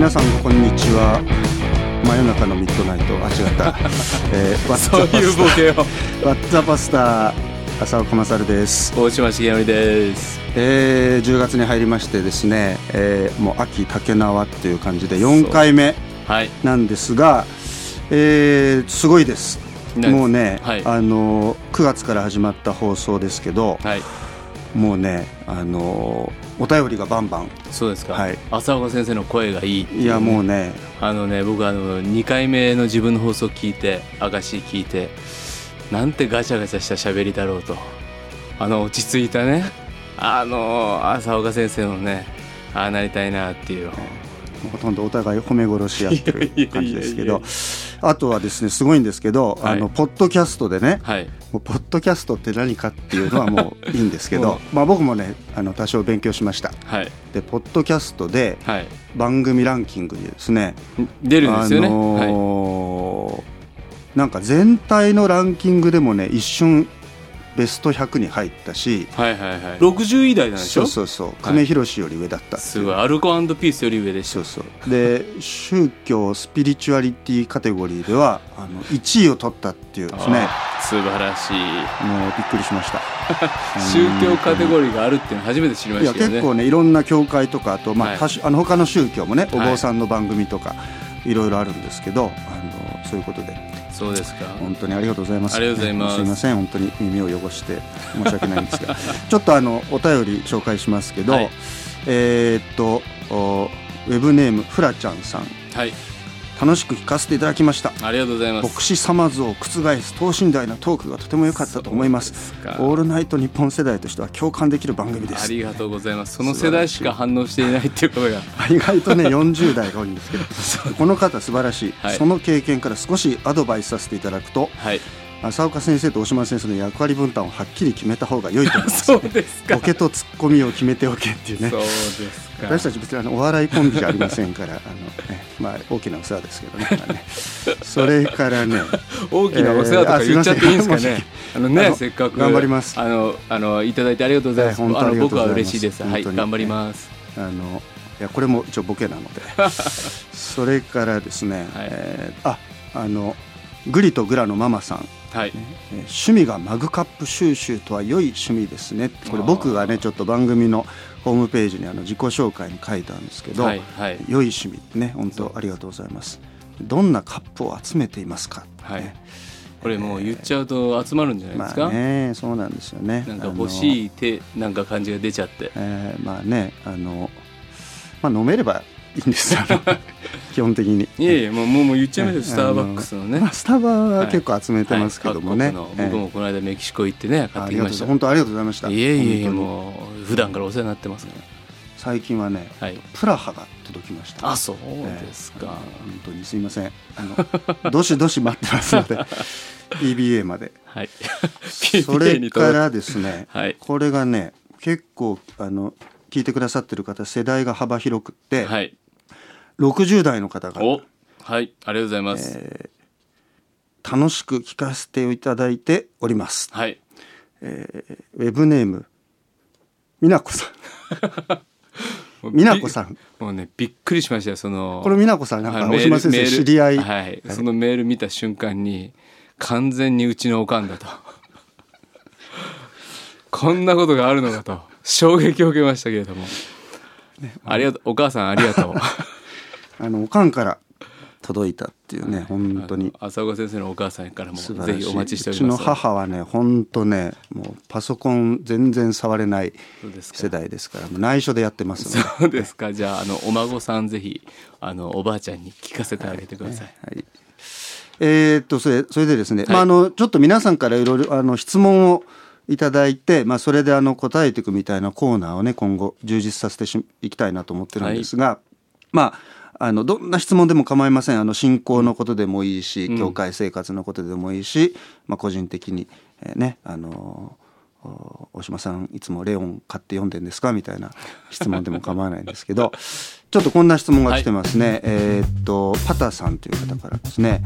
皆さんこんにちは。真夜中のミッドナイト。あ違った、えー、ワッツそういうボケを。ワッツアパスタ浅岡勝です、大島重則です。えー、10月に入りましてですね、えー、もう秋竹縄っていう感じで4回目はい。なんですが、えー、すごいです。何もうね、はい。あの9月から始まった放送ですけどはい。もうねあのお便りがバンバン。そうですか、はい。浅岡先生の声がいいいやもうね。あのね僕あの2回目の自分の放送聞いて証聞いてなんてガチャガチャした喋りだろうと。あの落ち着いたね。あの浅岡先生のねああなりたいなっていう。ほとんどお互い褒め殺し合ってる感じですけど。あとはですねすごいんですけど、はい。あのポッドキャストでねはいもうポッドキャストって何かっていうのはもういいんですけど、まあ、僕もねあの多少勉強しました。はい。でポッドキャストではい。番組ランキングにですね出るんですよね、あのーなんか全体のランキングでもね一瞬ベスト100に入ったしはい、はいはい。はい60位台なんでしょ？そうそうそう。久米宏より上だったっていう。すごい。アルコピースより上でしょそうそう。で宗教スピリチュアリティカテゴリーではあの1位を取ったっていうですね。素晴らしい。もうびっくりしました。宗教カテゴリーがあるっていうの初めて知りまいやしたけどね。結構ねいろんな教会とかあと、まあはいあの他の宗教もねおはい。坊さんの番組とか、い、ろいろあるんですけどあのそういうことで。そうですか？本当にありがとうございます。ありがとうございます。すいません。本当に耳を汚して申し訳ないんですが。ちょっとあのお便り紹介しますけど、はい。えーっとおウェブネームフラちゃんさん。はい楽しく聞かせていただきました。ありがとうございます。牧師様像を覆す等身大なトークがとても良かったと思います。オールナイト日本世代としては共感できる番組です。ありがとうございます。その世代しか反応していないっていうことが。意外とね40代が多いんですけど この方素晴らしい、はい。その経験から少しアドバイスさせていただくとはい浅岡先生と大島先生の役割分担をはっきり決めた方が良いと思います。そうですか。ボケとツッコミを決めておけっていうね。そうですか。私たち別にあのお笑いコンビじゃありませんからあの、ねまあ、大きなお世話ですけどね,、まあね。それからね大きなお世話とか言っちゃっていいんですか えーあのねせっかく頑張ります。あのあのいただいてありがとうございます。えー本当ああの僕は嬉しいです。はい頑張ります。あのいやこれも一応ボケなので。それからですね、はい。えーああのグリとグラのママさんはい。えー趣味がマグカップ収集とは良い趣味ですね。これ僕がねちょっと番組のホームページにあの自己紹介に書いたんですけど、はいはい。良い趣味ね本当ありがとうございます。どんなカップを集めていますか、はい。ね。これもう言っちゃうと集まるんじゃないですか？まあねそうなんですよね。なんか欲しい手なんか感じが出ちゃって。えーまあねあのまあ飲めればいいんです。基本的に。いやいやもうもう言っちゃいましょう。えスターバックスのね。まあ、。スタバは結構集めてますけどもね、はい。各国の僕もこの間メキシコ行ってね買ってきました。本当ありがとうございました。いえいえもう普段からお世話になってますね。最近はねはい。プラハが届きました。あそうですか。えー本当にすいません。あの どしどし待ってますので。PBA まで。はい。それからですね、はい。これがね結構あの聞いてくださってる方世代が幅広くって、はい。60代の方がおはいありがとうございます。楽しく聞かせていただいております。はい。ウェブネームみなこさん。みなこさん。もうねびっくりしましたよその。このみなこさんなんか大島先生知り合い、はい、そのメール見た瞬間に完全にうちのおかんだと。こんなことがあるのかと衝撃を受けましたけれども、ありがとうお母さんありがとうあのおかんから届いたっていうね本当に。浅岡先生のお母さんからもぜひお待ちしておうちのります母はね本当ねもうパソコン全然触れない世代ですから内緒でやってますそうですか。じゃああのお孫さんぜひあのおばあちゃんに聞かせてあげてください、はい。えーっとそれそれでですね、はい。まあ、あのちょっと皆さんからいろいろあの質問をいただいて、まあ、それであの答えていくみたいなコーナーをね今後充実させてしいきたいなと思ってるんですが、まああのどんな質問でも構いません。あの信仰のことでもいいし、うん。教会生活のことでもいいし、まあ、個人的に、えーねあのお大島さんいつも「レオン買って読んでんですか?」みたいな質問でも構わないんですけど ちょっとこんな質問が来てますね、えーっとパタさんという方からですね、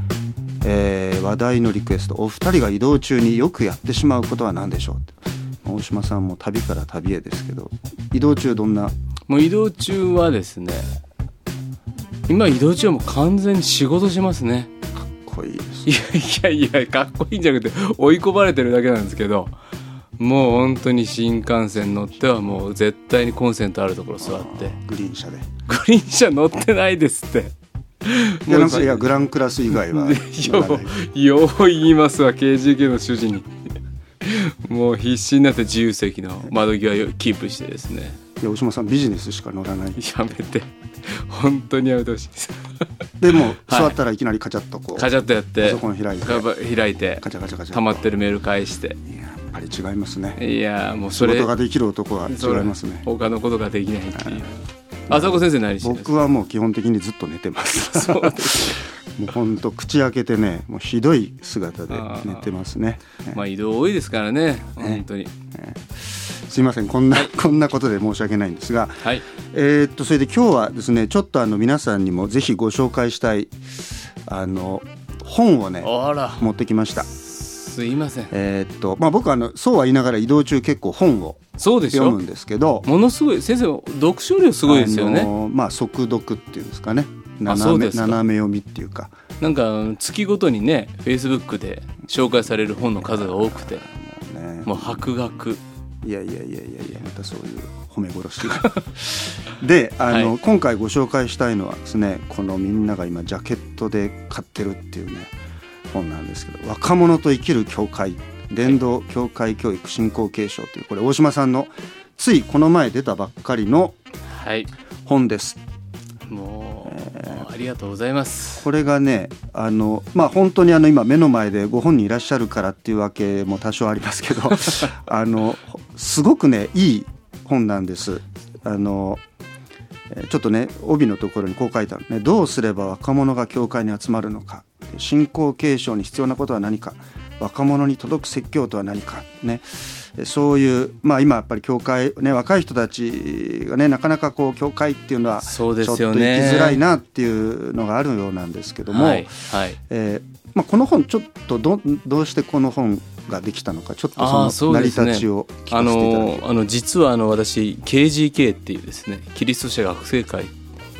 えー話題のリクエスト。お二人が移動中によくやってしまうことは何でしょう？大島さんも旅から旅へですけど移動中どんな？もう移動中はですね今移動中はもう完全に仕事しますね。かっこいいですいやいやいやかっこいいんじゃなくて追い込まれてるだけなんですけどもう本当に新幹線乗ってはもう絶対にコンセントあるところ座って。グリーン車で。グリーン車乗ってないですって。いやなんかいやグランクラス以外は ようよう言いますわ KGK の主人に。もう必死になって自由席の窓際をキープしてですねいや大島さんビジネスしか乗らない。やめて。本当にやめてほしいです。でも座ったらいきなりカチャッとこうカチャッとやってパソコン開いて。開いてカチャカチャカチャ。溜まってるメール返して。いややっぱり違いますね。いやもうそ仕れ事ができる男は違いますね。他のことができないっていう浅子先生何僕はもう基本的にずっと寝てます。もうほんと口開けてねもうひどい姿で寝てますね。まあ移動多いですからね本当に。すいませんこんな、こんなことで申し訳ないんですがはい。えーっとそれで今日はですねちょっとあの皆さんにもぜひご紹介したいあの本をね持ってきましたすいません。えーっとまあ僕はあのそうは言いながら移動中結構本をそうでしょ？読むんですけどものすごい先生読書量すごいですよね、あのまあ速読っていうんですかね。斜め斜め読みっていうか。なんか月ごとにねフェイスブックで紹介される本の数が多くて。ね。もう博学。いやいやいやいやいやまたそういう褒め殺しが。であの、はい。今回ご紹介したいのはですねこのみんなが今ジャケットで買ってるっていうね本なんですけど「若者と生きる教会伝道教会教育振興継承」というこれ大島さんのついこの前出たばっかりのはい。本です。もう,、もうありがとうございます。これがねあのまあ本当にあの今目の前でご本人いらっしゃるからっていうわけも多少ありますけど あのすごくねいい本なんです。あのえーちょっとね帯のところにこう書いてある。ね「どうすれば若者が教会に集まるのか」「信仰継承に必要なことは何か」「若者に届く説教とは何か」ね。えそういうまあ今やっぱり教会ね若い人たちがねなかなかこう教会っていうのはちそうでょっと行きづらいなっていうのがあるようなんですけども、はいはい。えーまあ、この本ちょっとどどうしてこの本ができたのかちょっとその成り立ちを聞あかせていただきのあの実はあの私 KGK っていうですねキリスト者学生会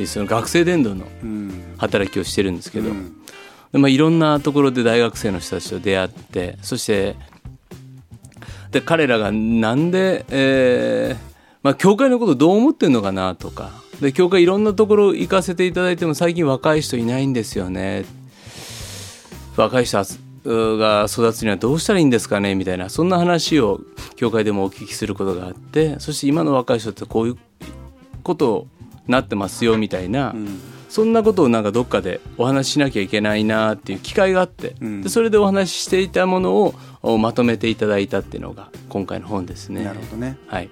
その学生伝道のうん。働きをしてるんですけど、うんまあ、いろんなところで大学生の人たちと出会ってそしてで彼らがなんで、えーまあ、教会のことどう思ってるのかなとか。で教会いろんなところ行かせていただいても最近若い人いないんですよね。若い人が育つにはどうしたらいいんですかねみたいなそんな話を教会でもお聞きすることがあってそして今の若い人ってこういうことになってますよみたいな、うん。そんなことをなんかどっかでお話ししなきゃいけないなっていう機会があって、うん。でそれでお話ししていたものをおまとめていただいたっていうのが今回の本ですね。なるほどね、はい、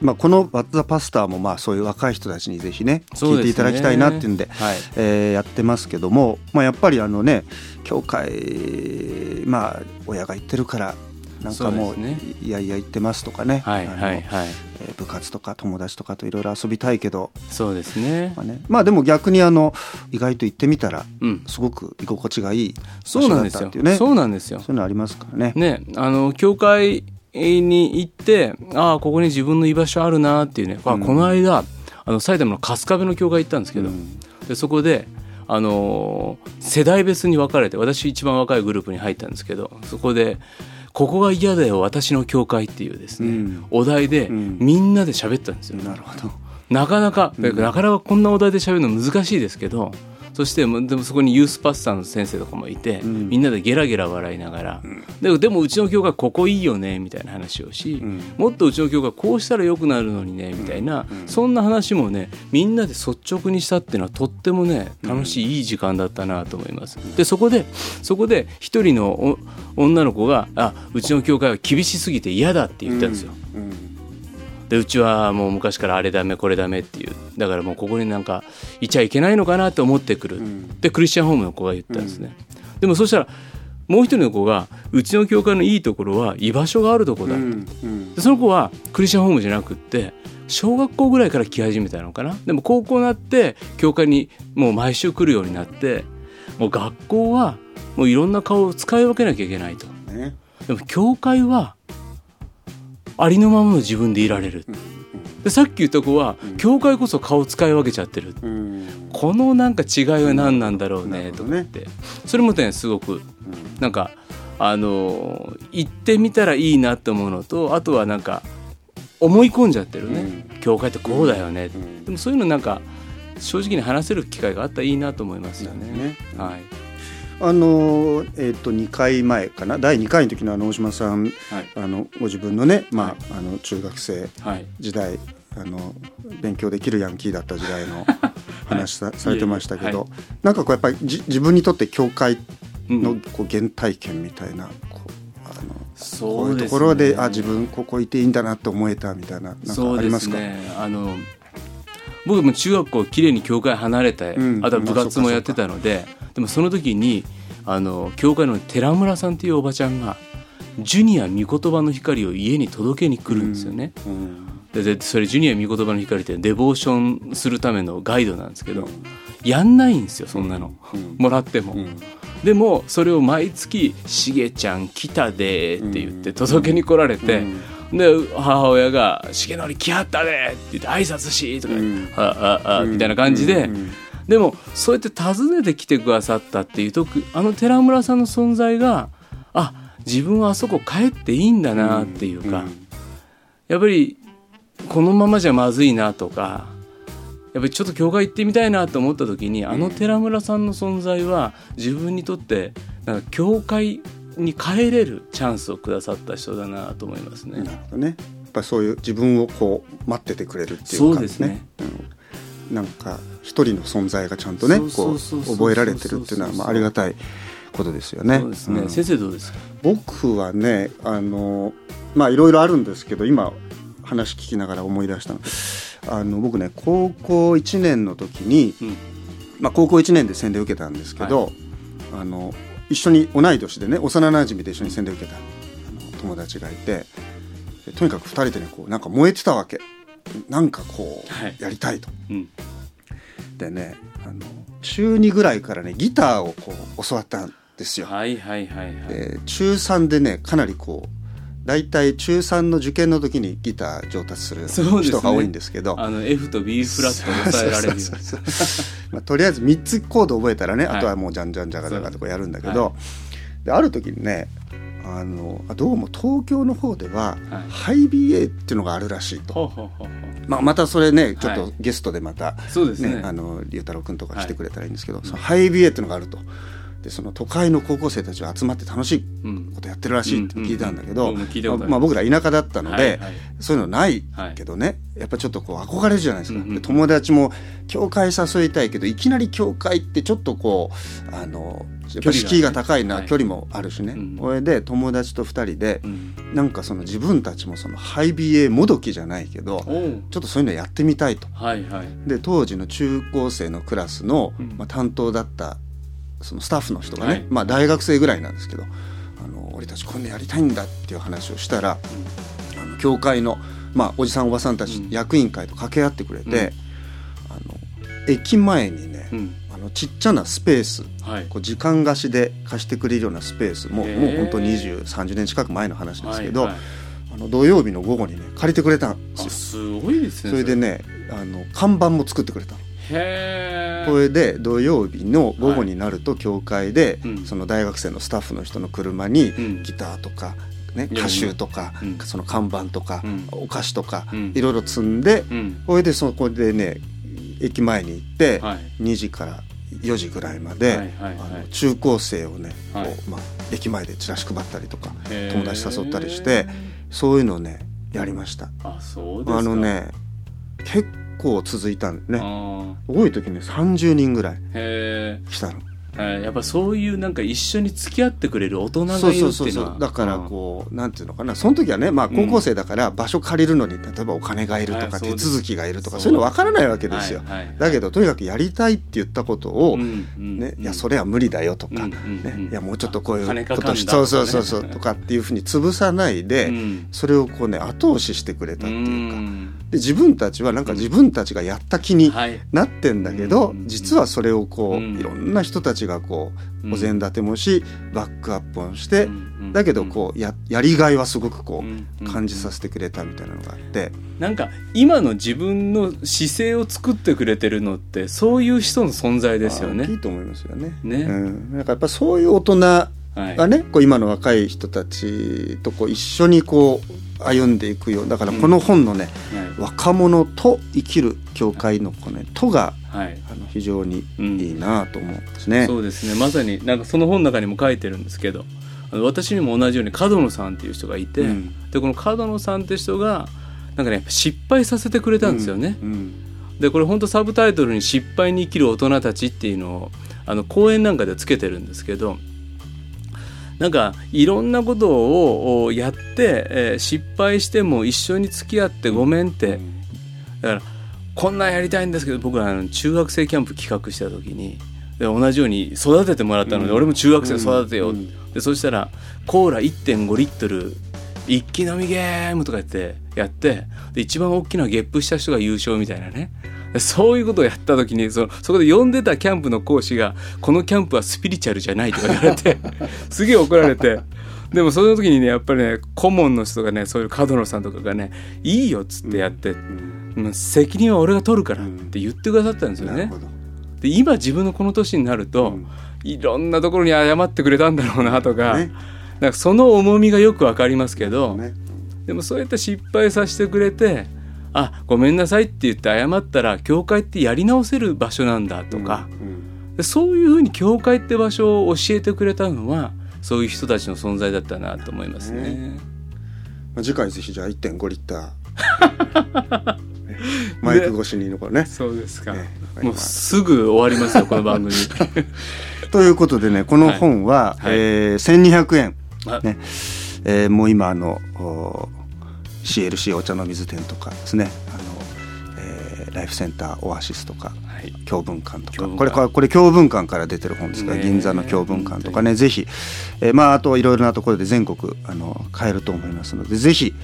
まあ、この「バッザパスター」もまあそういう若い人たちにぜひね。聞いていただきたいなっていうんではい。えーやってますけども、まあ、やっぱりあのね教会まあ親が言ってるからなんかもうそうですいやいや言ってますとかね、はいはいはい。えー部活とか友達とかといろいろ遊びたいけど、そうですね。まあね、まあでも逆にあの意外と行ってみたらうん。すごく居心地がいいそうなんですよ。場所だったっていうね。そうなんですよ。そういうのありますからね。ねあの教会に行ってああここに自分の居場所あるなっていうね、あうん。この間あの埼玉の春日部の教会行ったんですけど、うん。でそこで、あのー世代別に分かれて私一番若いグループに入ったんですけどそこで「ここが嫌だよ私の教会」っていうですね、うんお題でうんみんなで喋ったんですよ。なるほど。なかなか、なかなかこんなお題で喋るの難しいですけどそしてでもそこにユースパスターの先生とかもいて、うん。みんなでゲラゲラ笑いながら、ででもうちの教会ここいいよねみたいな話をし、うん。もっとうちの教会こうしたらよくなるのにねみたいな、そんな話もねみんなで率直にしたっていうのはとってもね楽しいいい時間だったなと思います。でそこでそこで一人のお女の子が「あうちの教会は厳しすぎて嫌だ」って言ったんですよ。うんでうちはもう昔からあれダメこれダメっていう。だからもうここになんかいちゃいけないのかなって思ってくる、ん。でクリスチャンホームの子が言ったんですね、でもそしたらもう一人の子がうちの教会のいいところは居場所があるところだ、うんうん。でその子はクリスチャンホームじゃなくって小学校ぐらいから来始めたのかな。でも高校になって教会にもう毎週来るようになってもう学校はもういろんな顔を使い分けなきゃいけないと。ね。でも教会はありのままの自分でいられる、でさっき言った子は、うん。教会こそ顔使い分けちゃってる、うん。このなんか違いは何なんだろうなね。とかって、それもねすごくなんかあのー行ってみたらいいなって思うのとあとはなんか思い込んじゃってるね、教会ってこうだよね、うん。でもそういうのなんか正直に話せる機会があったらいいなと思いますよね。ね。はいあのえっ、と2回前かな？第2回の時のあの大島さんはい。あのご自分のね、まあはい。あの中学生はい。時代あの勉強できるヤンキーだった時代の 話さ,、されてましたけど、いえいなんかこうやっぱりじ自分にとって教会うん。のこう原体験みたいな、こうあのこそううですね。いうところであ自分ここいていいんだなと思えたみたいななんかありますか？ね。あの僕も中学校きれいに教会離れて、うん。あとは部活もやってたのででもその時にあの教会の寺村さんっていうおばちゃんがジュニア御言葉の光を家に届けに来るんですよね。うん。ででそれジュニア御言葉の光ってデボーションするためのガイドなんですけど、やんないんですよそんなの、うん。もらっても。うん。でもそれを毎月「しげちゃん来たで」って言って届けに来られて、で母親が「しげのり来はったで」って言って挨拶しとか、うん。あああみたいな感じで、うん。でもそうやって訪ねてきてくださったっていうとあの寺村さんの存在があ自分はあそこ帰っていいんだなっていうか、やっぱりこのままじゃまずいなとかやっぱりちょっと教会行ってみたいなと思った時にあの寺村さんの存在は自分にとってなんか教会に帰れるチャンスをくださった人だなと思いますね。なるほどね。やっぱそういう自分をこう待っててくれるっていうかそうですね。うん。なんか一人の存在がちゃんとねこう覚えられてるっていうのはまあありがたいことですよね。そうですね、うん。先生どうですか？僕はねあのまあいろいろあるんですけど今話聞きながら思い出したの。あの僕ね高校1年の時に、うん。まあ、高校1年で洗礼受けたんですけど、あの一緒に同い年でね幼なじみで一緒に洗礼受けた友達がいてでとにかく2人でねこうなんか燃えてたわけなんかこはいうやりたいと。うんでねあの中2ぐらいからねギターをこう教わったんですよ。はいはいはいはい、で中3でねかなりこう大体中3の受験の時にギター上達する人が多いんですけど。あの F と B フラットを抑えられる。とりあえず3つコード覚えたらね、はい。あとはもうじゃんじゃんじゃがじゃがとかやるんだけど、はである時にねあのどうも東京の方では、はい。ハイ BA っていうのがあるらしいと、まあ、またそれねちょっはいとゲストでまた、そうですね。ねあの龍太郎君とか来てくれたらいいんですけど、そのハイ BA っていうのがあるとでその都会の高校生たちが集まって楽しいうん。ことやってるらしいって聞いたんだけど、まあ、僕ら田舎だったので、そういうのないはい。けどね、やっぱちょっとこう憧れるじゃないですか、友達も教会誘いたいけどいきなり教会ってちょっとこうあのやっぱ敷居が高いなはい。距離もあるしね、うん。それで友達と2人でう、ん。なんかその自分たちもそのハイ BA もどきじゃないけどちょっとそういうのやってみたいと。はいはい。で当時の中高生のクラスの、うん。まあ、担当だったそのスタッフの人がね、はい。まあ、大学生ぐらいなんですけどあの俺たちこういうのやりたいんだっていう話をしたら、あの教会の、まあ、おじさんおばさんたち、うん。役員会と掛け合ってくれて、うん。あの駅前にね、うん。あのちっちゃなスペースはい。こう時間貸しで貸してくれるようなスペースもへー。もう本当2030年近く前の話ですけど、はいはい。あの土曜日の午後にね借りてくれたんですあよ。すごいですねそれでねあの看板も作ってくれたの。へえこれで土曜日の午後になると教会で、うん。その大学生のスタッフの人の車にうん。ギターとか、ね、歌集とか、うん。その看板とか、うん。お菓子とか、うん。いろいろ積んで、うん。これでそこでね駅前に行って、はい。2時から4時ぐらいまで、あの中高生をね、はい。こうまあ、駅前でチラシ配ったりとか友達誘ったりしてそういうのをねやりました。あのね結構続いたんね。あ多い時ね30人ぐらい来たの。えやっぱそういうなんか一緒に付き合ってくれる大人がいるっていううのは。そそうそうだからこうなんていうのかな。その時はねまあ高校生だから場所借りるのに例えばお金がいるとか手続きがいるとかそう。いうの分からないわけですよ。はいはい。だけどとにかくやりたいって言ったことをうんうんねうん。いやそれは無理だよとかうんうんねうん。いやもうちょっとこういうことしねそうそうそうそうとかっていうふうに潰さないでうん。それをこうね後押ししてくれたっていうか。んで自分たちはなんか自分たちがやった気にはい。なってんだけど、うん。実はそれをこう、うん。いろんな人たちがこううん。お膳立てもし、バックアップをして、うん。だけどこうややりがいはすごくこう感じさせてくれたみたいなのがあって、なんか今の自分の姿勢を作ってくれてるのってそういう人の存在ですよね。まあ大きいと思いますよね。ね。うん、なんかやっぱそういう大人はい。がね、こう今の若い人たちとこう一緒にこう歩んでいくようだからこの本のね、若者と生きる教会のこの、ね「と」がはい。はいあの非常にいいなと思うんですね。そうですね。まさになんかその本の中にも書いてるんですけど私にも同じように角野さんっていう人がいて、うん。でこの角野さんって人がなんかね失敗させてくれたんですよね。うん。でこれ本当サブタイトルに「失敗に生きる大人たち」っていうのをあの講演なんかでつけてるんですけどなんかいろんなことをおやって、えー失敗しても一緒に付き合ってごめんって。だからこんなんやりたいんですけど僕はあの中学生キャンプ企画した時にで同じように育ててもらったので、うん。俺も中学生育てよう、うん。でそしたらコーラ1.5リットル一気飲みゲームとかやってやってで一番大きなゲップした人が優勝みたいなね。でそういうことをやった時にそのそこで呼んでたキャンプの講師が「このキャンプはスピリチュアルじゃない」とか言われて すげえ怒られて。でもその時にねやっぱりね顧問の人がねそういう角野さんとかがね「いいよ」っつってやって、もう責任は俺が取るからって言ってくださったんですよね。で今自分のこの年になると、うん。いろんなところに謝ってくれたんだろうなとか,、ね。なんかその重みがよくわかりますけど、ね。でもそうやって失敗させてくれて「あごめんなさい」って言って謝ったら教会ってやり直せる場所なんだとか、うんでそういうふうに教会って場所を教えてくれたのはそういう人たちの存在だったなと思いますね。ね。まあ、次回ぜひじゃあ1.5リッターね。マイク越しに残るね。そうですか、ね。もうすぐ終わりますよこの番組。ということでねこの本は、はい。えー1200円、あ。ね。えーもう今あのお CLC お茶の水店とかですね。あの、えーライフセンターオアシスとかはい。教文館とか。これこれ教文館から出てる本ですか？ら、銀座の教文館とかね。ぜひ、えーまああといろいろなところで全国あの買えると思いますのでぜひ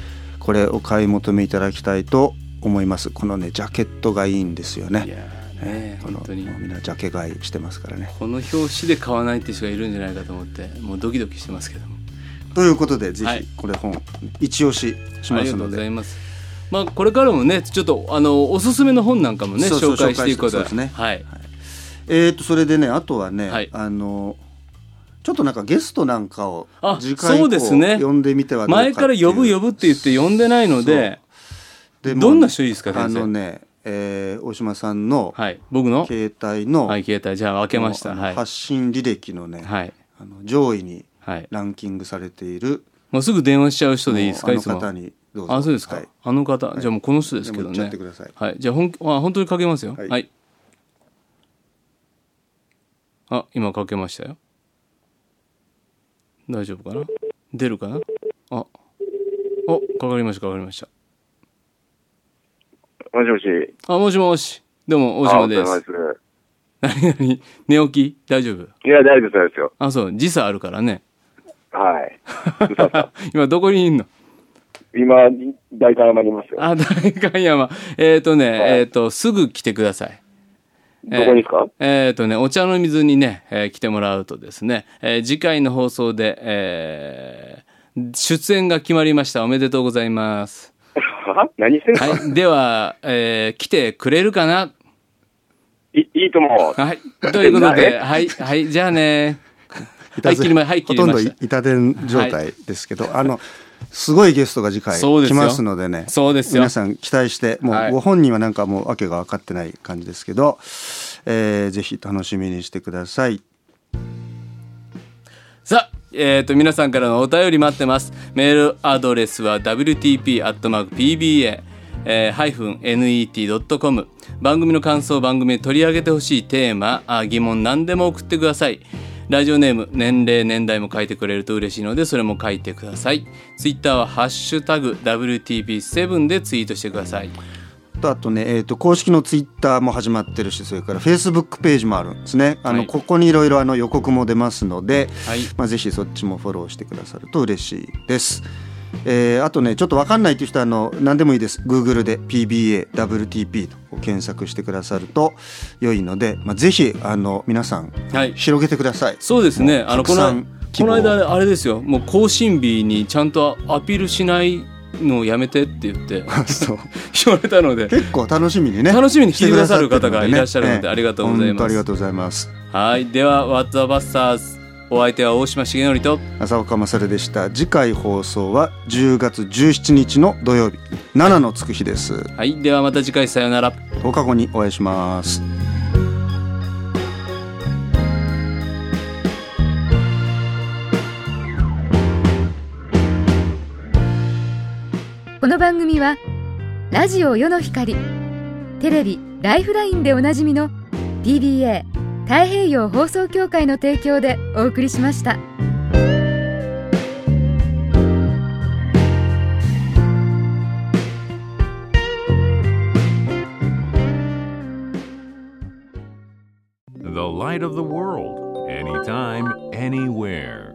これお買い求めいただきたいと思います。このねジャケットがいいんですよね。ーねこの本当に。もうみんなジャケ買いしてますからね。この表紙で買わないって人がいるんじゃないかと思ってもうドキドキしてますけどもということでぜはい。ひこれ本一押ししありがとうごますので、ざいます。まあこれからもねちょっとあのおすすめの本なんかもね紹介していくことで。すね。はい。えー、とそれでねあとはね、はい。あのちょっとなんかゲストなんかをあ次回以そうですね。降呼んでみてはどうか前から呼ぶ呼ぶって言って呼んでないのででもどんな人いいですかあ先生？のね、えー大島さんのはい。僕の？携帯の,、はい携帯。じゃあ開けました。はい。発信履歴のね、はい。あの上位にはいランキングされているもうすぐ電話しちゃう人でいいですかあいつも。の方にどうぞ。あそうですか、はい。あの方、じゃあもうこの人ですけどね。ってください。はい。じゃあほんあ本当にかけますよ。はい。はい、あ今かけましたよ。大丈夫かな？出るかな？あ。おかかりましたかかりました。もしもし。あもしもし。どうも大島です。何何？寝起き？大丈夫？いや、大丈夫ですよ。あそう。時差あるからねはい。今どこにいんの？今、大観山にいますよ。あ代官山えっ、とね、はいえっ、とすぐ来てくださいどこにですか？えっ、とね、お茶の水にね、えー来てもらうとですね、えー次回の放送で、えー出演が決まりました。おめでとうございます。は 何してんの、はい。では、えー来てくれるかな？いいいとも。はい。ということで、えはい。はい。じゃあね。はい、いたず切りほとんど。板伝状態ですけど、あのすごいゲストが次回そうですよ来ますのでねそうですよ皆さん期待してもはいうご本人はなんかもう訳が分かってない感じですけど、えーぜひ楽しみにしてください。さあ、えっ、と、皆さんからのお便り待ってます。メールアドレスは wtp.pba、えー、net.com 番組の感想番組で取り上げてほしいテーマあ疑問何でも送ってくださいラジオネーム年齢年代も書いてくれると嬉しいのでそれも書いてください。ツイッターは「ハッシュタグ #WTP7」でツイートしてください。とあとね、えー、と公式のツイッターも始まってるしそれからフェイスブックページもあるんですね。あの、はいここにいろいろあの予告も出ますので、はい。まあ、ぜひそっちもフォローしてくださると嬉しいです。えーあとねちょっと分かんないという人はあの何でもいいです。Google で PBAWTP と検索してくださると良いので、まあ、ぜひあの皆さんはい。広げてください。そうですね。あのこのこ望の間あれですよ。もう更新日にちゃんとアピールしないのをやめてって言って。そう。言われたので。結構楽しみにね楽しみにしてくださる方がいらっしゃるのでありがとうございます。ありがとうございます。はい。では「ワッツ・ア・バスターズ」お相手は大島重則と浅岡勝でした。次回放送は10月17日の土曜日。7のつく日です。はい。ではまた次回さようなら。10日後にお会いします。この番組はラジオ世の光テレビ「ライフライン」でおなじみの TBA 太平洋放送協会の提供でお送りしました。The light of the world, anytime, anywhere.